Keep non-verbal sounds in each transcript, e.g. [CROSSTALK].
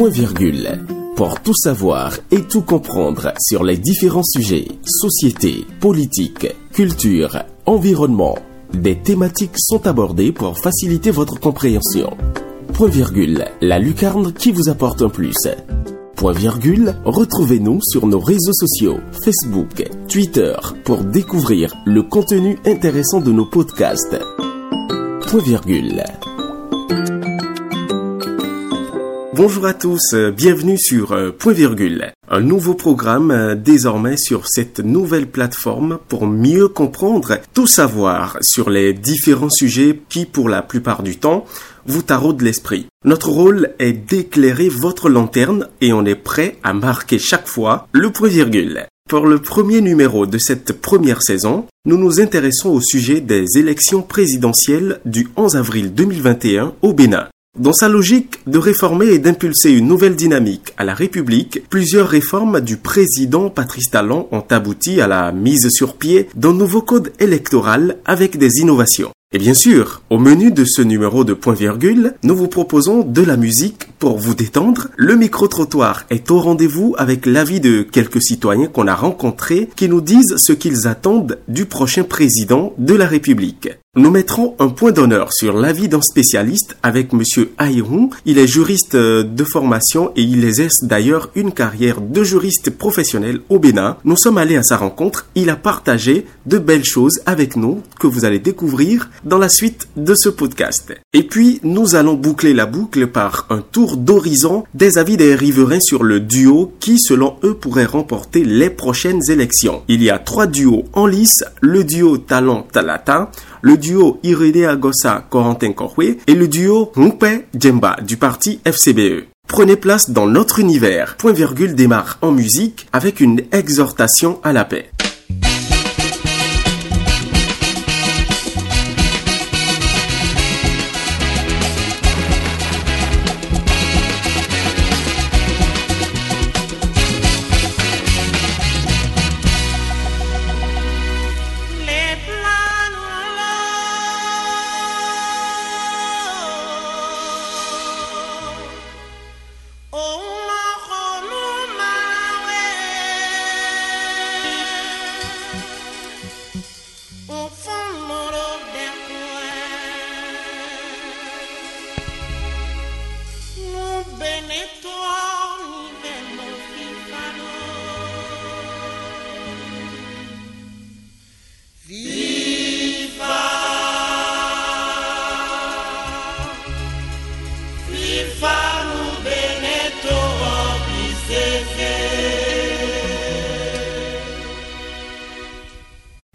Point virgule. Pour tout savoir et tout comprendre sur les différents sujets, société, politique, culture, environnement, des thématiques sont abordées pour faciliter votre compréhension. Point virgule, la lucarne qui vous apporte un plus. Point virgule, retrouvez-nous sur nos réseaux sociaux, Facebook, Twitter, pour découvrir le contenu intéressant de nos podcasts. Point virgule. Bonjour à tous, euh, bienvenue sur euh, Point Virgule, un nouveau programme euh, désormais sur cette nouvelle plateforme pour mieux comprendre, tout savoir sur les différents sujets qui, pour la plupart du temps, vous taraudent l'esprit. Notre rôle est d'éclairer votre lanterne et on est prêt à marquer chaque fois le point virgule. Pour le premier numéro de cette première saison, nous nous intéressons au sujet des élections présidentielles du 11 avril 2021 au Bénin. Dans sa logique de réformer et d'impulser une nouvelle dynamique à la République, plusieurs réformes du président Patrice Talon ont abouti à la mise sur pied d'un nouveau code électoral avec des innovations. Et bien sûr, au menu de ce numéro de point virgule, nous vous proposons de la musique pour vous détendre. Le micro-trottoir est au rendez-vous avec l'avis de quelques citoyens qu'on a rencontrés qui nous disent ce qu'ils attendent du prochain président de la République. Nous mettrons un point d'honneur sur l'avis d'un spécialiste avec monsieur Aïrou. Il est juriste euh, de formation et il exerce d'ailleurs une carrière de juriste professionnel au Bénin. Nous sommes allés à sa rencontre. Il a partagé de belles choses avec nous que vous allez découvrir dans la suite de ce podcast. Et puis, nous allons boucler la boucle par un tour d'horizon des avis des riverains sur le duo qui, selon eux, pourrait remporter les prochaines élections. Il y a trois duos en lice, le duo Talon Talata, le duo Irede Agosa Corentin Korwe et le duo Moupe Djemba du parti FCBE. Prenez place dans notre univers. Point virgule démarre en musique avec une exhortation à la paix.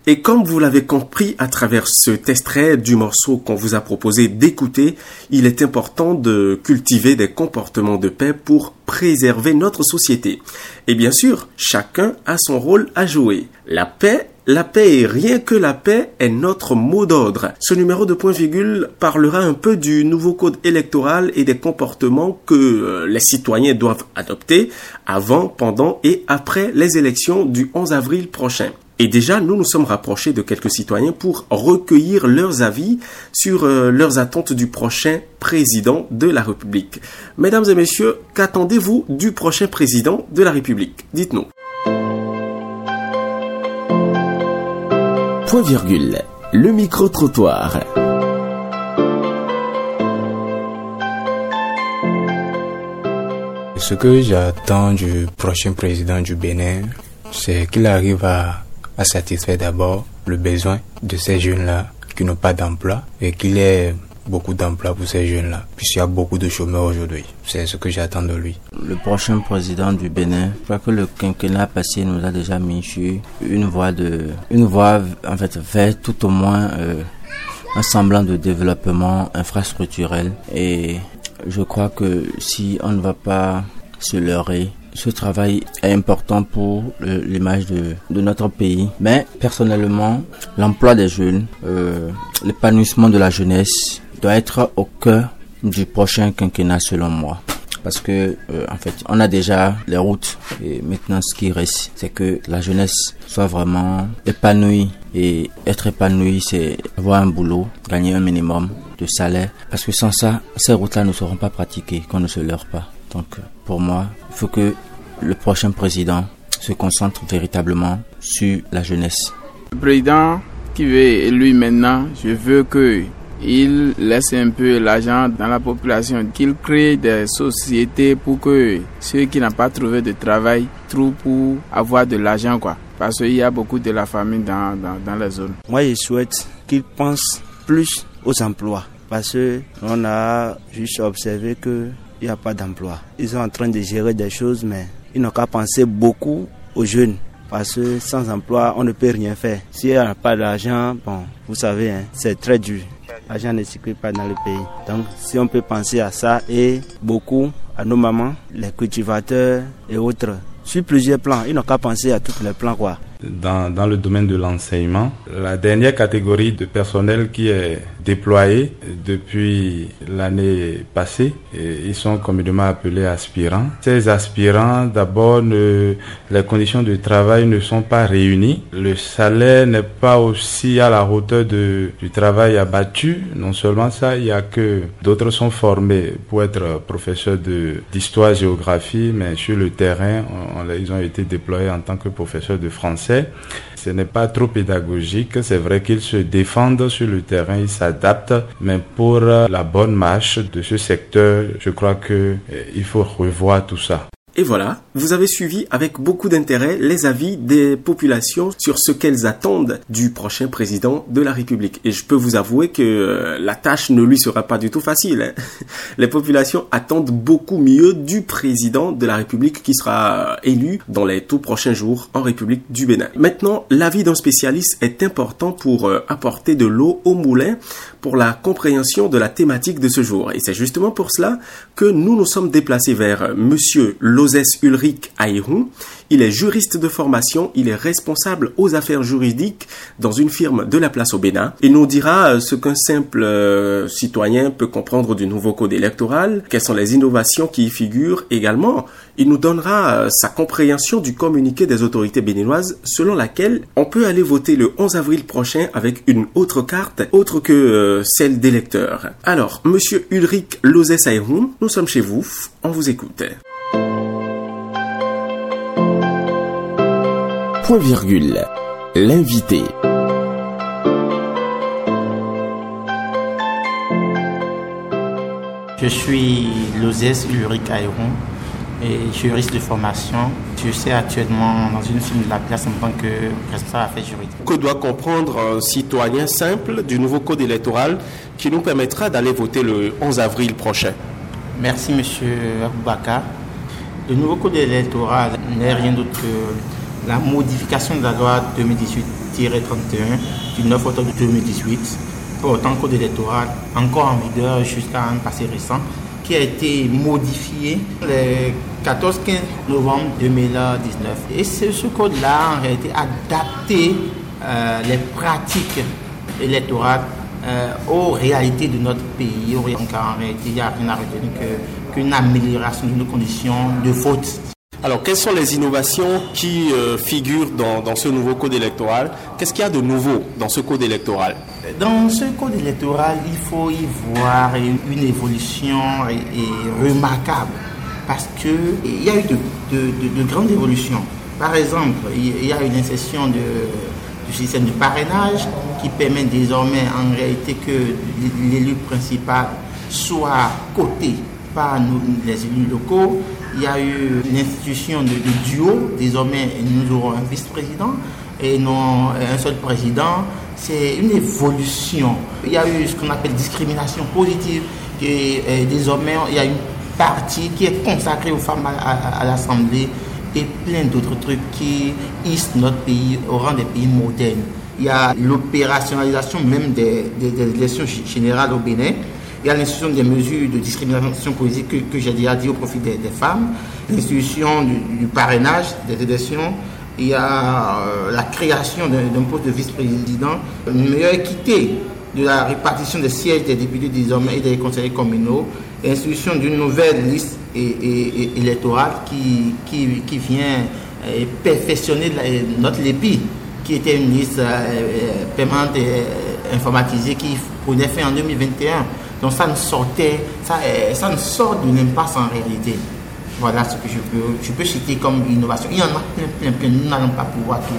Et comme vous l'avez compris à travers cet extrait du morceau qu'on vous a proposé d'écouter, il est important de cultiver des comportements de paix pour préserver notre société. Et bien sûr, chacun a son rôle à jouer. La paix la paix et rien que la paix est notre mot d'ordre. Ce numéro de point virgule parlera un peu du nouveau code électoral et des comportements que euh, les citoyens doivent adopter avant, pendant et après les élections du 11 avril prochain. Et déjà, nous nous sommes rapprochés de quelques citoyens pour recueillir leurs avis sur euh, leurs attentes du prochain président de la République. Mesdames et messieurs, qu'attendez-vous du prochain président de la République? Dites-nous. Point virgule. Le micro-trottoir. Ce que j'attends du prochain président du Bénin, c'est qu'il arrive à à satisfaire d'abord le besoin de ces jeunes-là qui n'ont pas d'emploi et qu'il ait beaucoup d'emplois pour ces jeunes-là, puisqu'il y a beaucoup de chômeurs aujourd'hui. C'est ce que j'attends de lui. Le prochain président du Bénin, je crois que le quinquennat passé nous a déjà mis sur une voie de, une voie en fait vers tout au moins euh, un semblant de développement infrastructurel. Et je crois que si on ne va pas se leurrer ce travail est important pour l'image de, notre pays. Mais personnellement, l'emploi des jeunes, euh, l'épanouissement de la jeunesse doit être au cœur du prochain quinquennat selon moi. Parce que euh, en fait, on a déjà les routes et maintenant ce qui reste, c'est que la jeunesse soit vraiment épanouie et être épanouie, c'est avoir un boulot, gagner un minimum de salaire. Parce que sans ça, ces routes-là ne seront pas pratiquées, qu'on ne se leurre pas. Donc pour moi, il faut que le prochain président se concentre véritablement sur la jeunesse. Le président qui veut élu maintenant, je veux que il laisse un peu l'argent dans la population, qu'il crée des sociétés pour que ceux qui n'ont pas trouvé de travail trouvent pour avoir de l'argent, quoi. Parce qu'il y a beaucoup de la famine dans, dans, dans la zone. Moi, je souhaite qu'il pense plus aux emplois. Parce qu'on a juste observé a pas d'emploi. Ils sont en train de gérer des choses, mais ils n'ont qu'à penser beaucoup aux jeunes. Parce que sans emploi, on ne peut rien faire. S'il n'y a pas d'argent, bon, vous savez, hein, c'est très dur. L'argent ne circule pas dans le pays. Donc, si on peut penser à ça et beaucoup à nos mamans, les cultivateurs et autres, sur plusieurs plans, ils n'ont qu'à penser à tous les plans, quoi. Dans, dans le domaine de l'enseignement, la dernière catégorie de personnel qui est déployée depuis l'année passée, ils sont communément appelés aspirants. Ces aspirants, d'abord, les conditions de travail ne sont pas réunies. Le salaire n'est pas aussi à la hauteur du travail abattu. Non seulement ça, il y a que d'autres sont formés pour être professeurs de d'histoire, géographie, mais sur le terrain, ils ont été déployés en tant que professeurs de français. Ce n'est pas trop pédagogique. C'est vrai qu'ils se défendent sur le terrain, ils s'adaptent, mais pour la bonne marche de ce secteur, je crois que il faut revoir tout ça. Et voilà, vous avez suivi avec beaucoup d'intérêt les avis des populations sur ce qu'elles attendent du prochain président de la République. Et je peux vous avouer que euh, la tâche ne lui sera pas du tout facile. Hein. [LAUGHS] Les populations attendent beaucoup mieux du président de la République qui sera euh, élu dans les tout prochains jours en République du Bénin. Maintenant, l'avis d'un spécialiste est important pour euh, apporter de l'eau au moulin pour la compréhension de la thématique de ce jour. Et c'est justement pour cela que nous nous sommes déplacés vers Monsieur Lozès Ulrich Aïrou. Il est juriste de formation, il est responsable aux affaires juridiques dans une firme de la place au Bénin. Il nous dira ce qu'un simple euh, citoyen peut comprendre du nouveau code électoral, quelles sont les innovations qui y figurent également. Il nous donnera euh, sa compréhension du communiqué des autorités béninoises selon laquelle on peut aller voter le 11 avril prochain avec une autre carte autre que euh, celle d'électeur. Alors, monsieur Ulrich Lozès Aïroun, nous sommes chez vous, on vous écoute. Point virgule. L'invité. Je suis Lozès Ulrich Aïron et juriste de formation. Je suis actuellement dans une firme de la place en tant que responsable affaires juridiques. Que doit comprendre un citoyen simple du nouveau code électoral qui nous permettra d'aller voter le 11 avril prochain? Merci Monsieur Aboubaka. Le nouveau code électoral n'est rien d'autre que la modification de la loi 2018-31 du 9 octobre 2018 portant code électoral encore en vigueur jusqu'à un passé récent qui a été modifié le 14-15 novembre 2019. Et ce code-là, en réalité, adapté euh, les pratiques électorales euh, aux réalités de notre pays. Donc, en réalité, il n'y a rien à retenir qu'une amélioration de nos conditions de vote. Alors, quelles sont les innovations qui euh, figurent dans, ce nouveau code électoral? Qu'est-ce qu'il y a de nouveau dans ce code électoral? Dans ce code électoral, il faut y voir une, évolution et, remarquable parce qu'il y a eu de, de, de, grandes évolutions. Par exemple, il y a une insertion du système de parrainage qui permet désormais en réalité que l'élu principal soit coté par les élus locaux il y a eu une institution de, duo. Désormais, nous aurons un vice-président et non un seul président. C'est une évolution. Il y a eu ce qu'on appelle discrimination positive. Et, désormais, il y a une partie qui est consacrée aux femmes à, l'Assemblée et plein d'autres trucs qui hissent notre pays au rang des pays modernes. Il y a l'opérationnalisation même des élections générales au Bénin. Il y a l'institution des mesures de discrimination politique que, j'ai déjà dit au profit des, femmes, l'institution du, parrainage des élections, il y a euh, la création d'un poste de vice-président, une meilleure équité de la répartition des sièges des députés désormais et des conseillers communaux, l'institution d'une nouvelle liste électorale qui, qui, vient euh, perfectionner notre LEPI, qui était une liste euh, paiement informatisée qui prenait fin en 2021. Donc ça ne sortait, ça, euh, ça ne sort d'une impasse en réalité. Voilà ce que je peux, je peux citer comme innovation. Il y en a plein, plein, plein. Nous n'allons pas pouvoir tout,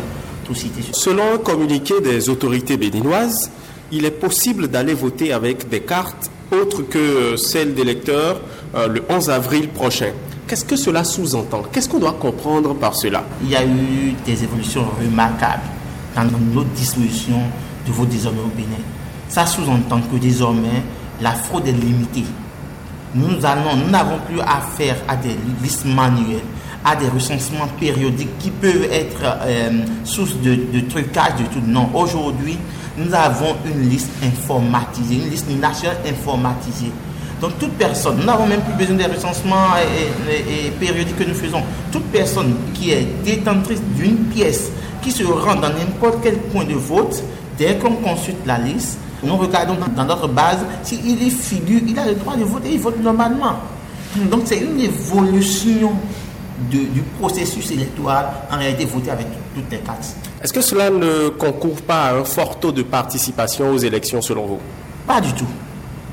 tout citer. Selon un communiqué des autorités béninoises, il est possible d'aller voter avec des cartes autres que celles des lecteurs euh, le 11 avril prochain. Qu'est-ce que cela sous-entend? Qu'est-ce qu'on doit comprendre par cela? Il y a eu des évolutions remarquables dans notre distribution de vote désormais au Bénin. Ça sous-entend que désormais, la fraude est limitée. Nous allons, nous n'avons plus affaire à des listes manuelles, à des recensements périodiques qui peuvent être euh, source de, de trucage de tout. Non, aujourd'hui, nous avons une liste informatisée, une liste nationale informatisée. Donc toute personne, nous n'avons même plus besoin des recensements et, et, périodiques que nous faisons. Toute personne qui est détentrice d'une pièce, qui se rend dans n'importe quel point de vote, dès qu'on consulte la liste, nous regardons dans, notre base s'il est figure, il a le droit de voter, il vote normalement. Donc c'est une évolution de, du processus électoral, en réalité voter avec toutes les cartes. Est-ce que cela ne concourt pas à un fort taux de participation aux élections selon vous? Pas du tout.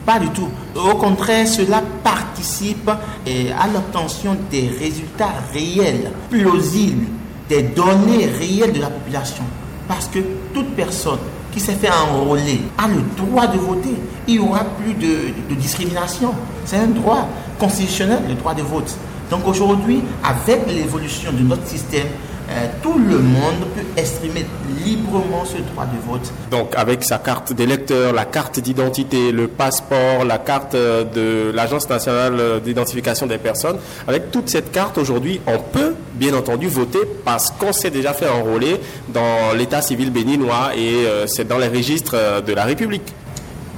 Pas du tout. Au contraire, cela participe à l'obtention des résultats réels, plausibles, des données réelles de la population. Parce que toute personne qui s'est fait enrôler a le droit de voter. Il n'y aura plus de, discrimination. C'est un droit constitutionnel, le droit de vote. Donc aujourd'hui, avec l'évolution de notre système, euh, tout le monde peut exprimer librement ce droit de vote. Donc avec sa carte d'électeur, la carte d'identité, le passeport, la carte euh, de l'Agence nationale d'identification des personnes, avec toute cette carte aujourd'hui, on peut bien entendu voter parce qu'on s'est déjà fait enrôler dans l'état civil béninois et euh, c'est dans les registres de la République.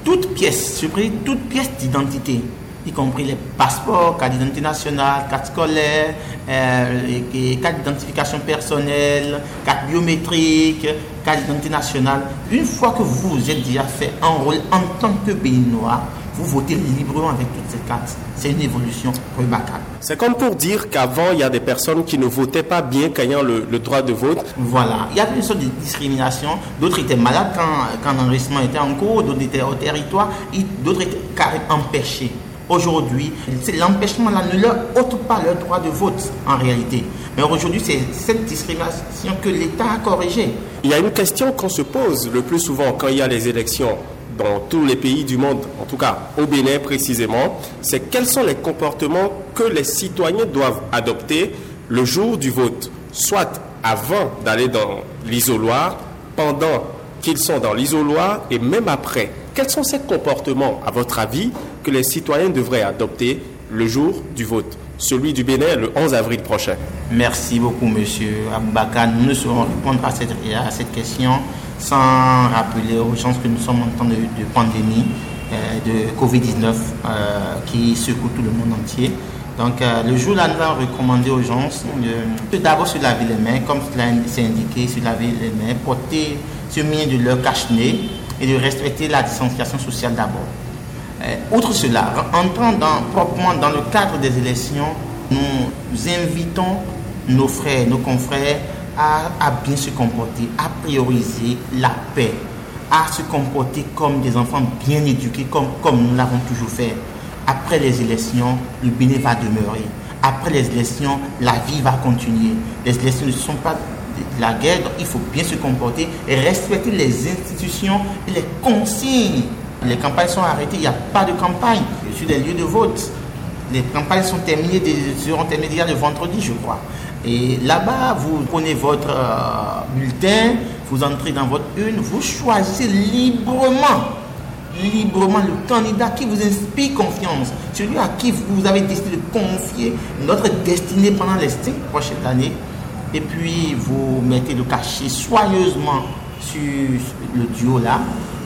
Toute pièce, je prie, toute pièce d'identité y compris les passeports, carte d'identité nationale, carte scolaire, euh, d'identification personnelle, carte biométrique, carte d'identité nationale. Une fois que vous vous êtes déjà fait enrôler en tant que Béninois, vous votez librement avec toutes ces cartes. C'est une évolution remarquable. C'est comme pour dire qu'avant, il y a des personnes qui ne votaient pas bien qu'ayant le, le, droit de vote. Voilà. Il y avait une sorte de discrimination. D'autres étaient malades quand, quand l'enregistrement était en cours, d'autres étaient au territoire, d'autres étaient carrément empêchés. Aujourd'hui, l'empêchement-là ne leur ôte pas leur droit de vote en réalité. Mais aujourd'hui, c'est cette discrimination que l'État a corrigée. Il y a une question qu'on se pose le plus souvent quand il y a les élections dans tous les pays du monde, en tout cas au Bénin précisément, c'est quels sont les comportements que les citoyens doivent adopter le jour du vote, soit avant d'aller dans l'isoloir, pendant qu'ils sont dans l'isoloir et même après. Quels sont ces comportements, à votre avis, que les citoyens devraient adopter le jour du vote, celui du Bénin le 11 avril prochain? Merci beaucoup, monsieur Aboubaka. Nous ne saurons répondre à cette, à cette question sans rappeler aux gens que nous sommes en temps de, pandémie euh, de Covid-19 euh, qui secoue tout le monde entier. Donc, euh, le jour-là, nous avons recommandé aux gens de, d'abord se laver les mains, comme cela s'est indiqué, se laver les mains, porter ce moyen de leur cache-nez et de respecter la distanciation sociale d'abord. Outre cela, entrant dans, proprement dans le cadre des élections, nous invitons nos frères, nos confrères à, bien se comporter, à prioriser la paix, à se comporter comme des enfants bien éduqués, comme, comme nous l'avons toujours fait. Après les élections, le Bénin va demeurer. Après les élections, la vie va continuer. Les élections ne sont pas la guerre, il faut bien se comporter et respecter les institutions et les consignes. Les campagnes sont arrêtées, il n'y a pas de campagne sur les lieux de vote. Les campagnes sont terminées, seront terminées déjà le vendredi, je crois. Et là-bas, vous prenez votre euh, bulletin, vous entrez dans votre une, vous choisissez librement, librement le candidat qui vous inspire confiance, celui à qui vous avez décidé de confier notre destinée pendant les cinq prochaines années. Et puis vous mettez le cachet soigneusement sur le duo là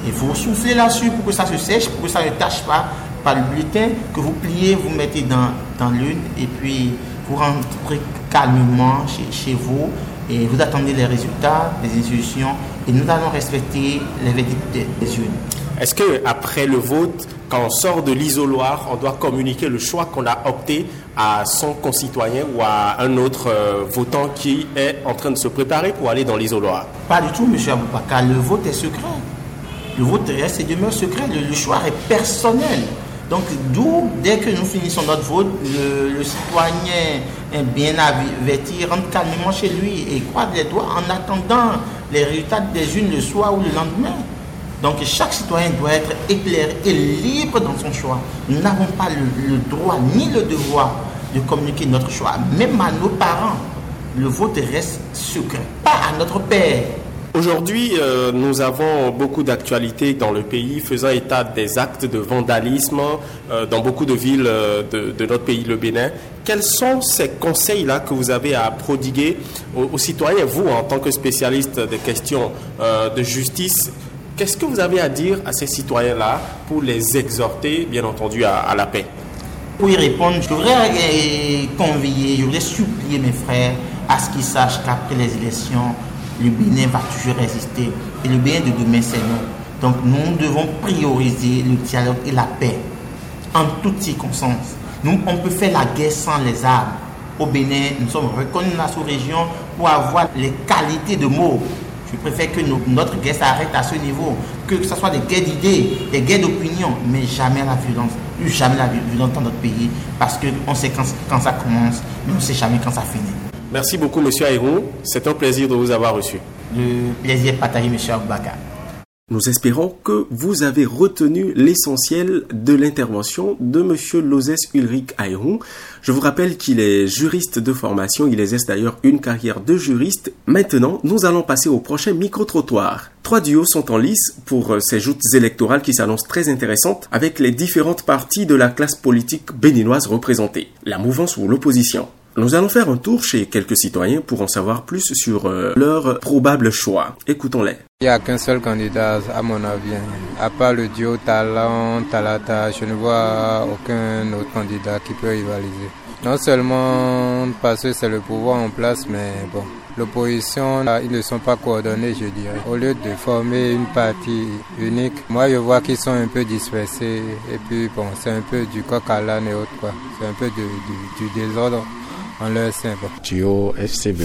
et vous soufflez là-dessus pour que ça se sèche, pour que ça ne tâche pas par le bulletin que vous pliez, vous mettez dans, dans l'une et puis vous rentrez calmement chez, chez, vous et vous attendez les résultats des institutions et nous allons respecter les verdicts des, urnes. Est-ce que après le vote, quand on sort de l'isoloir, on doit communiquer le choix qu'on a opté à son concitoyen ou à un autre euh, votant qui est en train de se préparer pour aller dans l'isoloir? Pas du tout, M. Aboubakar. Le vote est secret. Le vote reste et demeure secret. Le, le choix est personnel. Donc, d'où, dès que nous finissons notre vote, le, citoyen bien averti, rentre calmement chez lui et croise les doigts en attendant les résultats des unes le soir ou le lendemain. Donc, chaque citoyen doit être éclairé et libre dans son choix. Nous n'avons pas le droit ni le devoir de communiquer notre choix, même à nos parents. Le vote reste secret, pas à notre père. Aujourd'hui, euh, nous avons beaucoup d'actualités dans le pays faisant état des actes de vandalisme euh, dans beaucoup de villes euh, de, notre pays, le Bénin. Quels sont ces conseils-là que vous avez à prodiguer aux, citoyens, vous, en tant que spécialiste des questions de justice? Qu'est-ce que vous avez à dire à ces citoyens-là pour les exhorter, bien entendu, à, la paix? Pour y répondre, je voudrais convier, je voudrais supplier mes frères à ce qu'ils sachent qu'après les élections, le Bénin va toujours résister. Et le Bénin de demain, c'est nous. Donc nous devons prioriser le dialogue et la paix en toutes circonstances. Nous, on peut faire la guerre sans les armes. Au Bénin, nous sommes reconnus dans la sous-région pour avoir les qualités de mots. Je préfère que notre guerre s'arrête à ce niveau, que ce soit des guerres d'idées, des guerres d'opinion, mais jamais la violence, jamais la violence dans notre pays, parce qu'on sait quand, quand ça commence, mais on ne sait jamais quand ça finit. Merci beaucoup, Monsieur Ayrou. C'est un plaisir de vous avoir reçu. Le plaisir partagé, Monsieur Aboubacar. Nous espérons que vous avez retenu l'essentiel de l'intervention de Monsieur Lozès Ulrich Ayrou. Je vous rappelle qu'il est juriste de formation, il exerce d'ailleurs une carrière de juriste. Maintenant, nous allons passer au prochain micro-trottoir. Trois duos sont en lice pour ces joutes électorales qui s'annoncent très intéressantes avec les différentes parties de la classe politique béninoise représentée, la mouvance ou l'opposition. Nous allons faire un tour chez quelques citoyens pour en savoir plus sur euh, leur probable choix. Écoutons-les. Il n'y a qu'un seul candidat, à mon avis. À part le duo Talent, Talata, je ne vois aucun autre candidat qui peut rivaliser. Non seulement parce que c'est le pouvoir en place, mais bon, l'opposition, ils ne sont pas coordonnés, je dirais. Au lieu de former une partie unique, moi je vois qu'ils sont un peu dispersés. Et puis bon, c'est un peu du coq à l'âne et autres, quoi. C'est un peu du désordre en leur FCB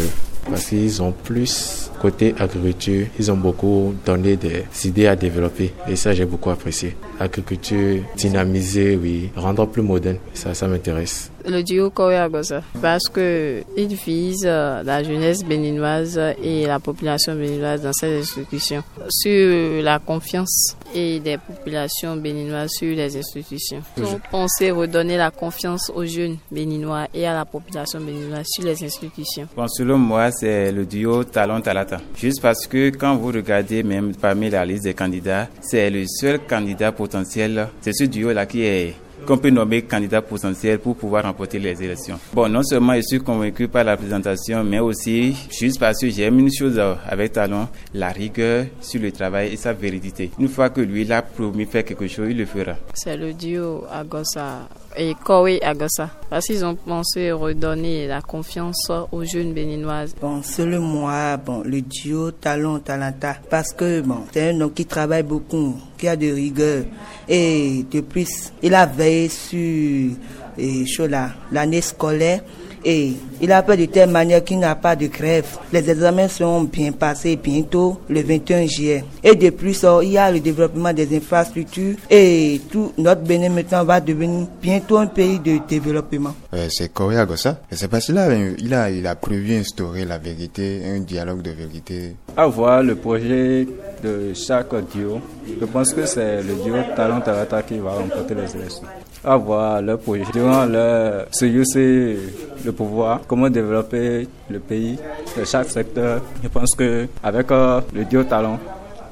parce qu'ils ont plus côté agriculture, ils ont beaucoup donné des idées à développer. Et ça j'ai beaucoup apprécié. Agriculture dynamisée, oui, rendre plus moderne, ça ça m'intéresse. Le duo Korea-Gosa parce que il vise euh, la jeunesse béninoise et la population béninoise dans cette institutions. Sur la confiance et des populations béninoises sur les institutions. Ils pensé redonner la confiance aux jeunes béninois et à la population béninoise sur les institutions. Bon, selon moi, c'est le duo Talon-Talata. Juste parce que quand vous regardez même parmi la liste des candidats, c'est le seul candidat potentiel. C'est ce duo-là qui est qu'on peut nommer candidat potentiel pour pouvoir remporter les élections. Bon, non seulement je suis convaincu par la présentation, mais aussi juste parce que j'aime une chose avec Talon, la rigueur sur le travail et sa véridité. Une fois que lui, il a promis faire quelque chose, il le fera. C'est le duo Agosa et Kowe Agosa. Parce qu'ils ont pensé redonner la confiance aux jeunes béninoises. Bon, selon moi, bon, le duo Talon Talenta. Parce que, bon, c'est un homme qui travaille beaucoup, qui a de rigueur. Et de plus, il a veillé sur l'année scolaire et il a fait de telle manière qu'il n'y a pas de grève. Les examens seront bien passés bientôt le 21 juillet. Et de plus, oh, il y a le développement des infrastructures et tout notre Bénin maintenant va devenir bientôt un pays de développement. Euh, c'est Korea Gossa. C'est parce qu'il a, il a, il a prévu instaurer la vérité, un dialogue de vérité. Avoir le projet de chaque duo, je pense que c'est le duo Talent Talata qui va remporter les élections avoir leur projet. Durant leur c'est le pouvoir, comment développer le pays de chaque secteur. Je pense que avec euh, le duo talent,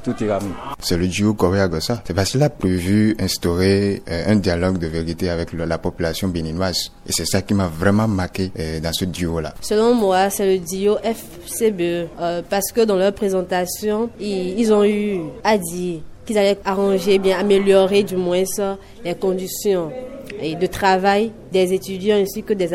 tout ira mieux. C'est le duo Correa Gossa. C'est parce qu'il a prévu instaurer euh, un dialogue de vérité avec la population béninoise. Et c'est ça qui m'a vraiment marqué euh, dans ce duo-là. Selon moi, c'est le duo FCBE. parce que dans leur présentation, ils, ils ont eu à dire qu'ils allaient arranger, bien améliorer du moins les conditions de travail des étudiants ainsi que des,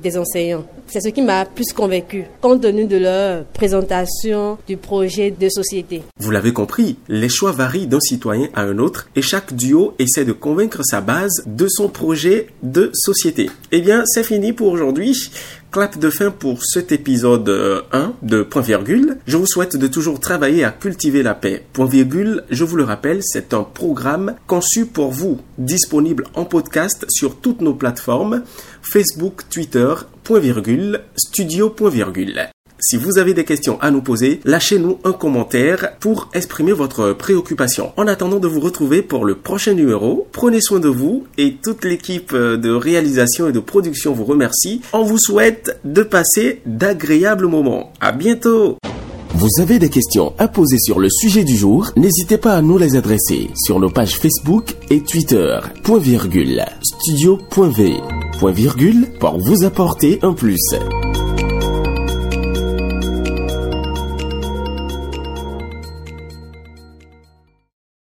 des enseignants. C'est ce qui m'a plus convaincu, compte tenu de leur présentation du projet de société. Vous l'avez compris, les choix varient d'un citoyen à un autre et chaque duo essaie de convaincre sa base de son projet de société. Eh bien, c'est fini pour aujourd'hui. Clap de fin pour cet épisode 1 euh, de Point Virgule. Je vous souhaite de toujours travailler à cultiver la paix. Point Virgule, je vous le rappelle, c'est un programme conçu pour vous, disponible en podcast sur toutes nos plateformes Facebook, Twitter, Point Studio Point. Si vous avez des questions à nous poser, lâchez-nous un commentaire pour exprimer votre préoccupation. En attendant de vous retrouver pour le prochain numéro, prenez soin de vous et toute l'équipe de réalisation et de production vous remercie. On vous souhaite de passer d'agréables moments. À bientôt! Vous avez des questions à poser sur le sujet du jour, n'hésitez pas à nous les adresser sur nos pages Facebook et Twitter. Virgule. Studio.v. Point virgule pour vous apporter un plus.